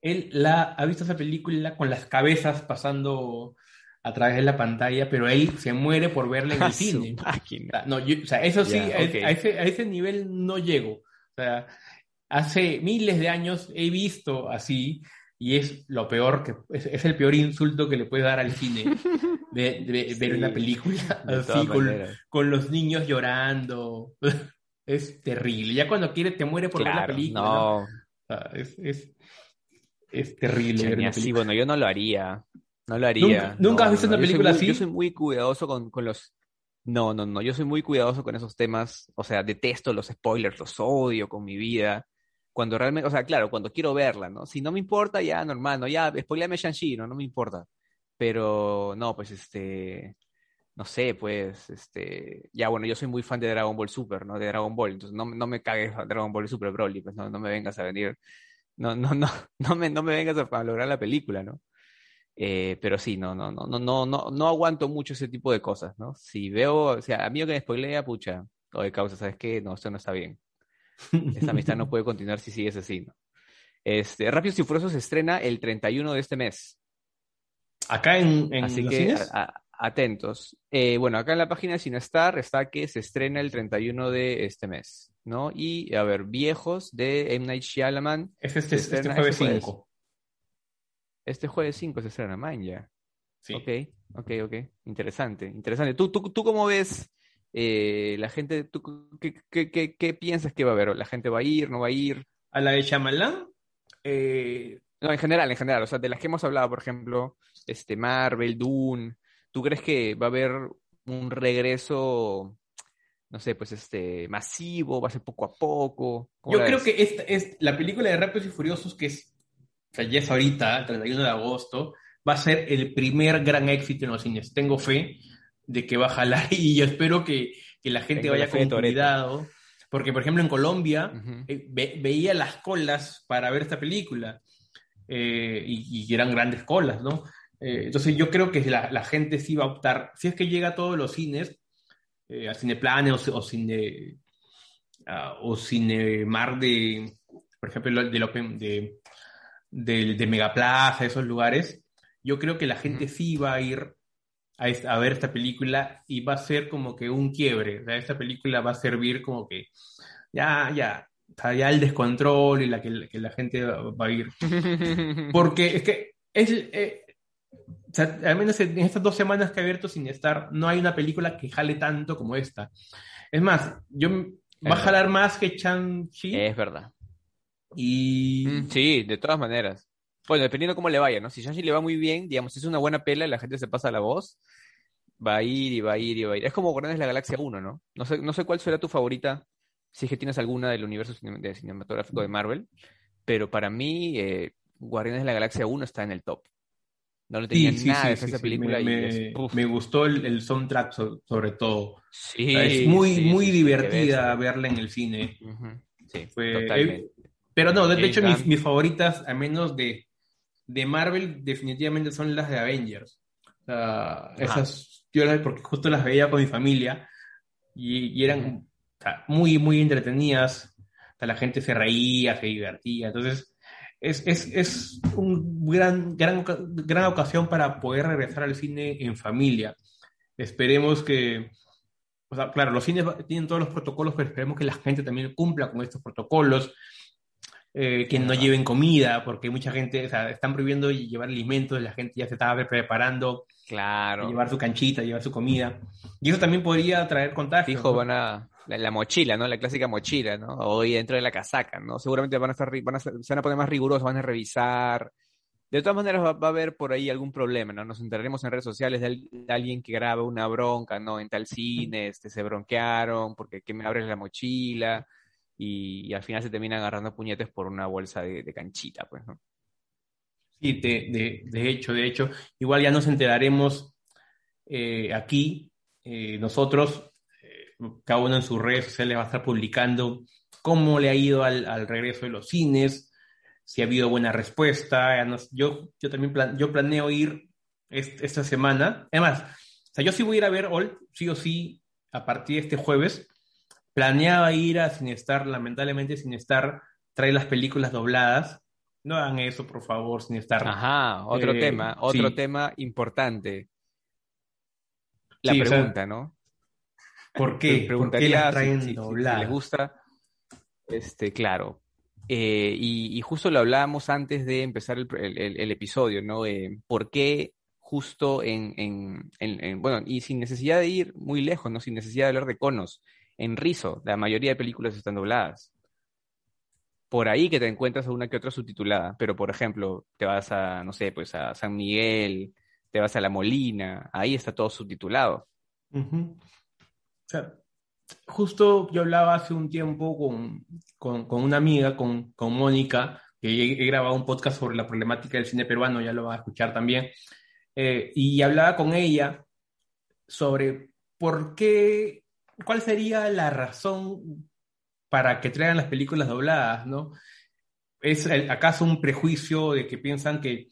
él la, ha visto esa película con las cabezas pasando a través de la pantalla, pero él se muere por verla en *laughs* el cine. no, o sea, eso sí, a, ese, a ese nivel no llego. O sea, hace miles de años he visto así y es lo peor que es, el peor insulto que le puede dar al cine *laughs* de, ver una película. Así con, los niños llorando. *laughs* Es terrible. Ya cuando quiere te muere por ver la película no. es, es, es, terrible ver así bueno yo no lo haría. No lo haría nunca, has visto una película así yo soy muy cuidadoso con, con los no no no yo soy muy cuidadoso con esos temas o sea detesto los spoilers los odio con mi vida cuando realmente, o sea, claro, cuando quiero verla, ¿no? Si no me importa, ya normal, ¿no? Ya, spoileame Shang-Chi, ¿no? No me importa. Pero, no, pues, este, no sé, pues, este, ya, bueno, yo soy muy fan de Dragon Ball Super, ¿no? De Dragon Ball, entonces no, no me cagues Dragon Ball Super Broly, pues, no, no me vengas a venir, no, no, no, *laughs* no me, no me vengas a, lograr la película, ¿no? Eh, pero sí, no, no, no, no, no, no, no aguanto mucho ese tipo de cosas, ¿no? Si veo, o sea, a mí que me spoilea, pucha, o de causa, ¿sabes qué? No, esto no está bien. Esta amistad no puede continuar si sigues así, ¿no? Este, Rápidos y Furiosos se estrena el 31 de este mes. ¿Acá en, Así que atentos. Eh, bueno, acá en la página de Cinestar está que se estrena el 31 de este mes, ¿no? Y, a ver, Viejos de M. Night Shyamalan. Es este, este, jueves 5. Este jueves 5 se estrena, man, ya. Sí. Ok, ok, ok. Interesante, interesante. ¿Tú, tú, tú cómo ves eh, la gente? Tú, qué, piensas que va a haber? ¿La gente va a ir, no va a ir? ¿A la de Shyamalan? Eh... No, en general, en general. O sea, de las que hemos hablado, por ejemplo, este Marvel, Dune, ¿tú crees que va a haber un regreso, no sé, pues este, masivo, va a ser poco a poco? Yo creo que esta es la película de Rápidos y Furiosos, que es, o sea, ya es ahorita, el 31 de agosto, va a ser el primer gran éxito en los cines. Tengo fe de que va a jalar *laughs* y yo espero que, la gente vaya con cuidado. Porque, por ejemplo, en Colombia eh, veía las colas para ver esta película eh, y, y, eran grandes colas, ¿no? Eh, entonces yo creo que la, gente sí va a optar, si es que llega a todos los cines, a Cineplane o, o Cine uh, o Cinemar de, por ejemplo, de, de, de, Megaplaza, esos lugares, yo creo que la gente sí va a ir a, ver esta película y va a ser como que un quiebre. O sea, esta película va a servir como que ya, ya, ya el descontrol y la que, la gente va, a ir. *laughs* Porque es que es, eh, sea, al menos en estas dos semanas que he abierto sin estar, no hay una película que jale tanto como esta. Es más, yo va a jalar más que Chang-Chi. Es verdad. Y... Sí, de todas maneras. Bueno, dependiendo cómo le vaya, ¿no? Si Shang-Chi le va muy bien, digamos, si es una buena pela, la gente se pasa la voz, va a ir y va a ir y va a ir. Es como Guardianes de la Galaxia 1, ¿no? No sé, no sé cuál será tu favorita, si es que tienes alguna del universo cinematográfico de Marvel, pero para mí, eh, Guardianes de la Galaxia 1 está en el top. No le tenía nada de esa película. Me, me, gustó el, soundtrack sobre todo. es muy, muy divertida verla en el cine. Sí, totalmente. pero no, de, hecho mis, favoritas, al menos de, de Marvel, definitivamente son las de Avengers. esas, yo las, porque justo las veía con mi familia y, eran muy, muy entretenidas. la gente se reía, se divertía. Entonces, es, es, es un gran, gran, gran ocasión para poder regresar al cine en familia. Esperemos que, o sea, claro, los cines tienen todos los protocolos, pero esperemos que la gente también cumpla con estos protocolos, eh, que no lleven comida, porque mucha gente, o sea, están prohibiendo llevar alimentos, la gente ya se estaba preparando. Claro. Llevar su canchita, llevar su comida. Y eso también podría traer contagio. Fijo, van a, la, mochila, ¿no? La clásica mochila, ¿no? Hoy dentro de la casaca, ¿no? Seguramente van a estar, van a, se van a poner más rigurosos, van a revisar. De todas maneras va, a haber por ahí algún problema, ¿no? Nos enteraremos en redes sociales de, alguien que graba una bronca, ¿no? En tal cine, este, se bronquearon porque que me abres la mochila y, al final se termina agarrando puñetes por una bolsa de, canchita, pues, ¿no? Sí, de, de, hecho, de hecho, igual ya nos enteraremos eh, aquí, eh, nosotros, cada uno en sus redes sociales va a estar publicando cómo le ha ido al, regreso de los cines, si ha habido buena respuesta. Yo, yo también yo planeo ir esta semana. Además, o sea, yo sí voy a ir a ver Old, sí o sí, a partir de este jueves. Planeaba ir a Sinestar, lamentablemente Sinestar trae las películas dobladas. No hagan eso, por favor, Sinestar. Ajá, otro eh, tema, otro tema importante. La pregunta, ¿no? ¿Por qué? ¿Por qué las traen si, les gusta, este, claro. Eh, y, justo lo hablábamos antes de empezar el, episodio, ¿no? ¿Por qué justo en, en, bueno, y sin necesidad de ir muy lejos, ¿no? Sin necesidad de hablar de conos, en Rizo, la mayoría de películas están dobladas. Por ahí que te encuentras una que otra subtitulada, pero por ejemplo, te vas a, no sé, pues a San Miguel, te vas a La Molina, ahí está todo subtitulado. Justo yo hablaba hace un tiempo con, con, una amiga, con, con Mónica, que he, grabado un podcast sobre la problemática del cine peruano, ya lo va a escuchar también, eh, y hablaba con ella sobre por qué, cuál sería la razón para que traigan las películas dobladas, ¿no? ¿Es acaso un prejuicio de que piensan que,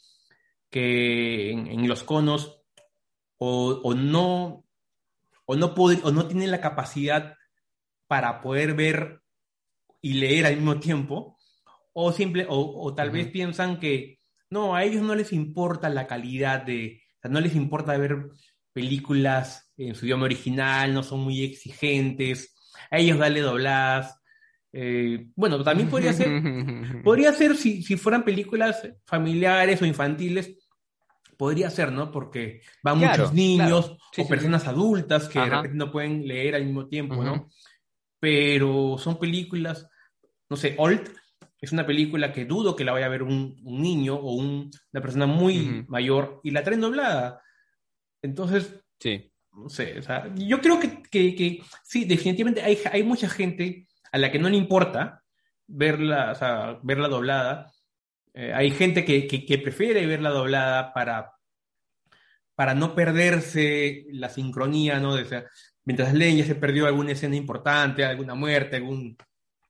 que en, los conos o, o no o no, o no tienen la capacidad para poder ver y leer al mismo tiempo, o, simple, o, tal vez piensan que no, a ellos no les importa la calidad de, no les importa ver películas en su idioma original, no son muy exigentes, a ellos dale dobladas. Eh, bueno, también podría ser, *laughs* podría ser si, si fueran películas familiares o infantiles, podría ser, ¿no? Porque van muchos niños o personas adultas que de repente no pueden leer al mismo tiempo, ¿no? Pero son películas, no sé, Old es una película que dudo que la vaya a ver un, niño o una persona muy mayor y la traen doblada. Entonces, sí. no sé, o sea, yo creo que, que, sí, definitivamente hay, hay, mucha gente a la que no le importa verla, o sea, verla doblada. Eh, hay gente que, que, prefiere verla doblada para, para no perderse la sincronía, ¿no? De, mientras leen ya se perdió alguna escena importante, alguna muerte, algún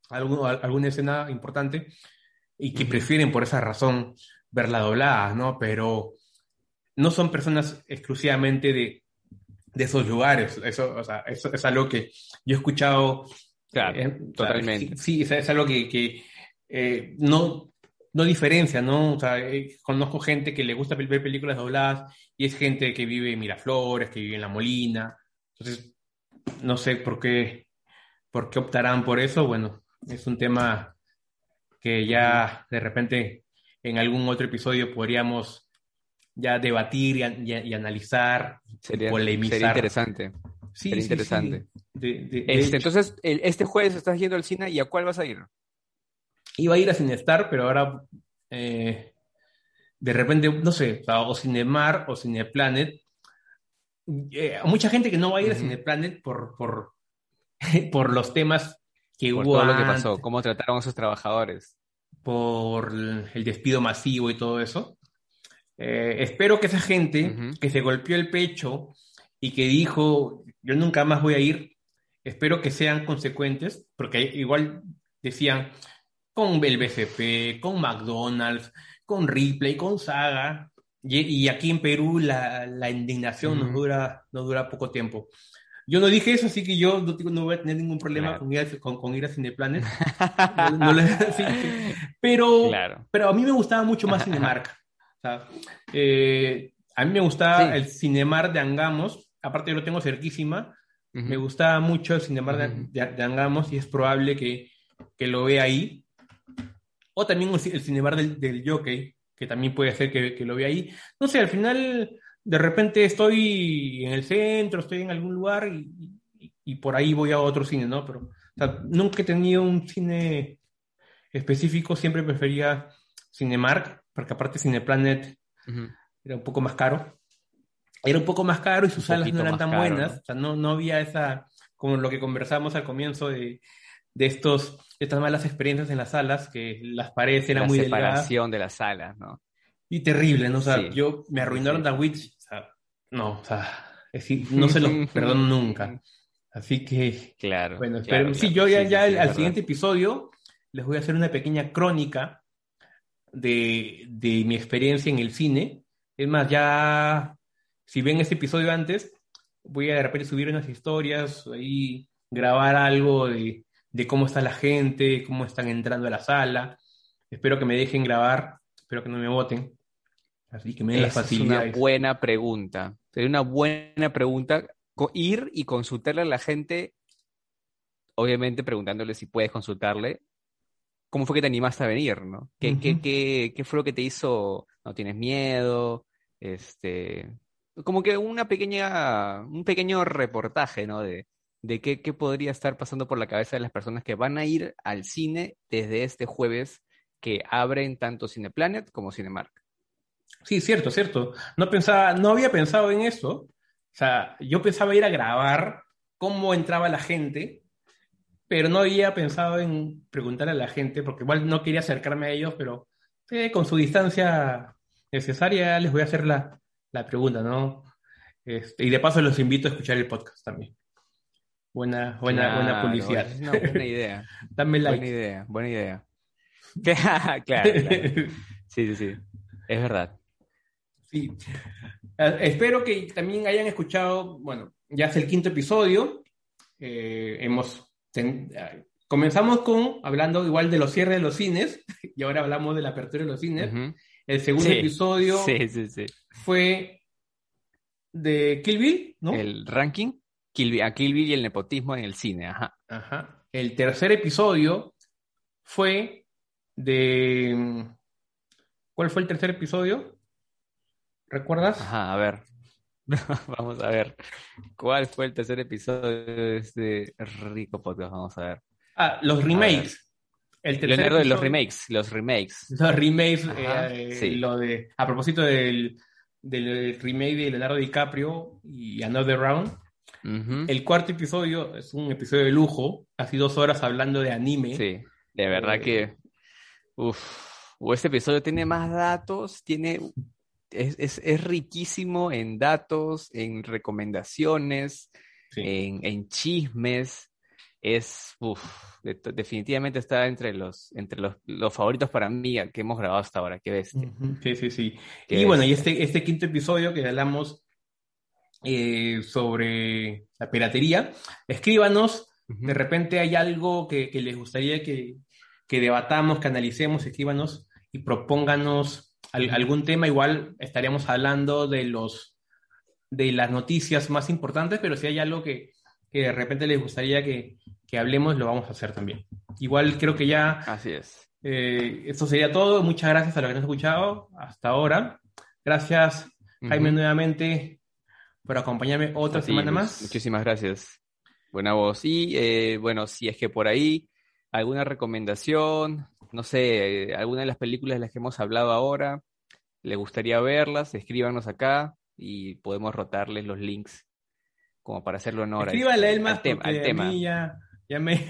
alguna escena importante y que prefieren por esa razón verla doblada, ¿no? Pero no son personas exclusivamente de, de esos lugares. Eso, o sea, eso es algo que yo he escuchado. Claro, eh, totalmente. sí, es, algo que, que eh, no, no diferencia, ¿no? O sea, eh, conozco gente que le gusta ver películas dobladas y es gente que vive en Miraflores, que vive en La Molina. Entonces, no sé por qué, por qué optarán por eso. Bueno, es un tema que ya de repente en algún otro episodio podríamos ya debatir y, analizar, sería, polemizar. Sería interesante. Sí, sería interesante. Este, entonces, este jueves estás yendo al cine y a cuál vas a ir? Iba a ir a Cinestar, pero ahora eh, de repente, no sé, o Cinemar o Cineplanet. Eh, mucha gente que no va a ir a Cineplanet por, por, *laughs* por los temas que por todo lo que pasó, cómo trataron a esos trabajadores. Por el despido masivo y todo eso. Eh, espero que esa gente que se golpeó el pecho y que dijo, yo nunca más voy a ir, espero que sean consecuentes, porque igual decían, con el BCP, con McDonald's, con Ripley, con Saga, y, aquí en Perú la, la indignación nos, dura, nos dura poco tiempo. Yo no dije eso, así que yo no, no voy a tener ningún problema con, ir a, con, ir a Cineplanet. *laughs* *laughs* pero, pero a mí me gustaba mucho más Cinemark. Eh, a mí me gustaba el Cinemark de Angamos, aparte yo lo tengo cerquísima. Me gustaba mucho el Cinemark de, Angamos y es probable que, que, lo vea ahí. O también el, Cinemark del, del Jockey, que también puede ser que, que lo vea ahí. No sé, al final de repente estoy en el centro, estoy en algún lugar y, por ahí voy a otro cine, ¿no? Pero nunca he tenido un cine específico, siempre prefería Cinemark, porque aparte Cineplanet era un poco más caro. Era un poco más caro y sus salas no eran tan buenas, ¿no? o sea, no, no había esa, como lo que conversamos al comienzo de, de estos, estas malas experiencias en las salas, que las paredes eran muy delgadas. La separación de las salas, ¿no? Y terrible, ¿no? O sea, yo me arruinaron The Witch no, o sea, no se lo *laughs* perdono nunca. Así que, claro. Bueno, sí, yo ya, ya al siguiente episodio les voy a hacer una pequeña crónica de, mi experiencia en el cine. Es más, ya, si ven ese episodio antes, voy a de repente subir unas historias, ahí grabar algo de, de cómo está la gente, cómo están entrando a la sala. Espero que me dejen grabar, espero que no me voten. Así que me Es una buena pregunta. Sería una buena pregunta ir y consultarle a la gente, obviamente preguntándole si puedes consultarle, cómo fue que te animaste a venir, ¿no? ¿Qué, qué, fue lo que te hizo, no tienes miedo? Este, como que una pequeña, un pequeño reportaje, ¿no? De, de qué, qué podría estar pasando por la cabeza de las personas que van a ir al cine desde este jueves que abren tanto Cineplanet como Cinemark. Sí, cierto, cierto. No pensaba, no había pensado en eso. O sea, yo pensaba ir a grabar cómo entraba la gente, pero no había pensado en preguntarle a la gente, porque igual no quería acercarme a ellos, pero con su distancia necesaria les voy a hacer la, pregunta, ¿no? Este, y de paso los invito a escuchar el podcast también. Buena, buena, buena publicidad. buena idea. *laughs* Dame like. Buena idea, buena idea. *laughs* claro, claro. *laughs* Sí, sí, sí. Es verdad. Sí. Eh, espero que también hayan escuchado, bueno, ya es el quinto episodio. Eh, hemos eh, comenzamos con hablando igual de los cierres de los cines *laughs* y ahora hablamos de la apertura de los cines. El segundo episodio fue de Kill Bill, ¿no? El ranking, Kill a Kill Bill y el nepotismo en el cine, ajá. Ajá. El tercer episodio fue de... ¿Cuál fue el tercer episodio? ¿Recuerdas? Ajá, a ver. *laughs* Vamos a ver. ¿Cuál fue el tercer episodio de este rico podcast? Vamos a ver. Ah, los remakes. El tercer de los remakes, los remakes. *laughs* Los remakes, eh, lo de, a propósito del, del, remake de Leonardo DiCaprio y Another Round. El cuarto episodio es un episodio de lujo, casi dos horas hablando de anime. Sí, de verdad que, eh, uf, este episodio tiene más datos, tiene, es, es, es riquísimo en datos, en recomendaciones, en, en chismes. Es, uff, definitivamente está entre los, entre los, los, favoritos para mí que hemos grabado hasta ahora, qué ves. Sí, sí, sí. y bueno, y este, este quinto episodio que hablamos eh, sobre la piratería, escríbanos, de repente hay algo que, les gustaría que, que, debatamos, que analicemos, escríbanos y propónganos algún tema, igual estaríamos hablando de los de las noticias más importantes, pero si hay algo que, que de repente les gustaría que, que hablemos, lo vamos a hacer también. Igual creo que ya... Así es. Eh, esto sería todo. Muchas gracias a los que nos han escuchado hasta ahora. Gracias, Jaime, nuevamente por acompañarme otra semana más. Muchísimas gracias. Buena voz. Y eh, bueno, si es que por ahí alguna recomendación, no sé, eh, alguna de las películas de las que hemos hablado ahora, le gustaría verlas, escríbanos acá y podemos rotarles los links como para hacerlo honor Escríbale este, al, tema, al tema. Ya me. *laughs*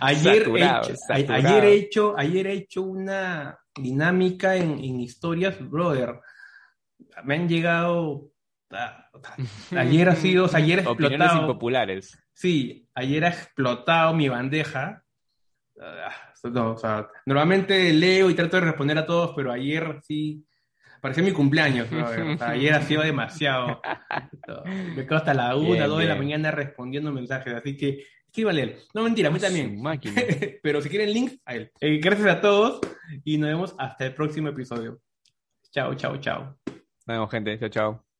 ayer, he hecho, ayer, he hecho, ayer he hecho una dinámica en, historias, brother. Me han llegado. ayer ha sido. Ayer ha *laughs* explotado. impopulares. Sí, ayer ha explotado mi bandeja. Ah, normalmente leo y trato de responder a todos, pero ayer sí parecía mi cumpleaños, ayer ha sido demasiado. Me quedo hasta la una, dos de la mañana respondiendo mensajes, así que escríbanle. No, mentira, a mí también. *laughs* Pero si quieren links, a él. Eh, gracias a todos y nos vemos hasta el próximo episodio. Chao, chao, chao. Nos vemos, gente. Chao, chao.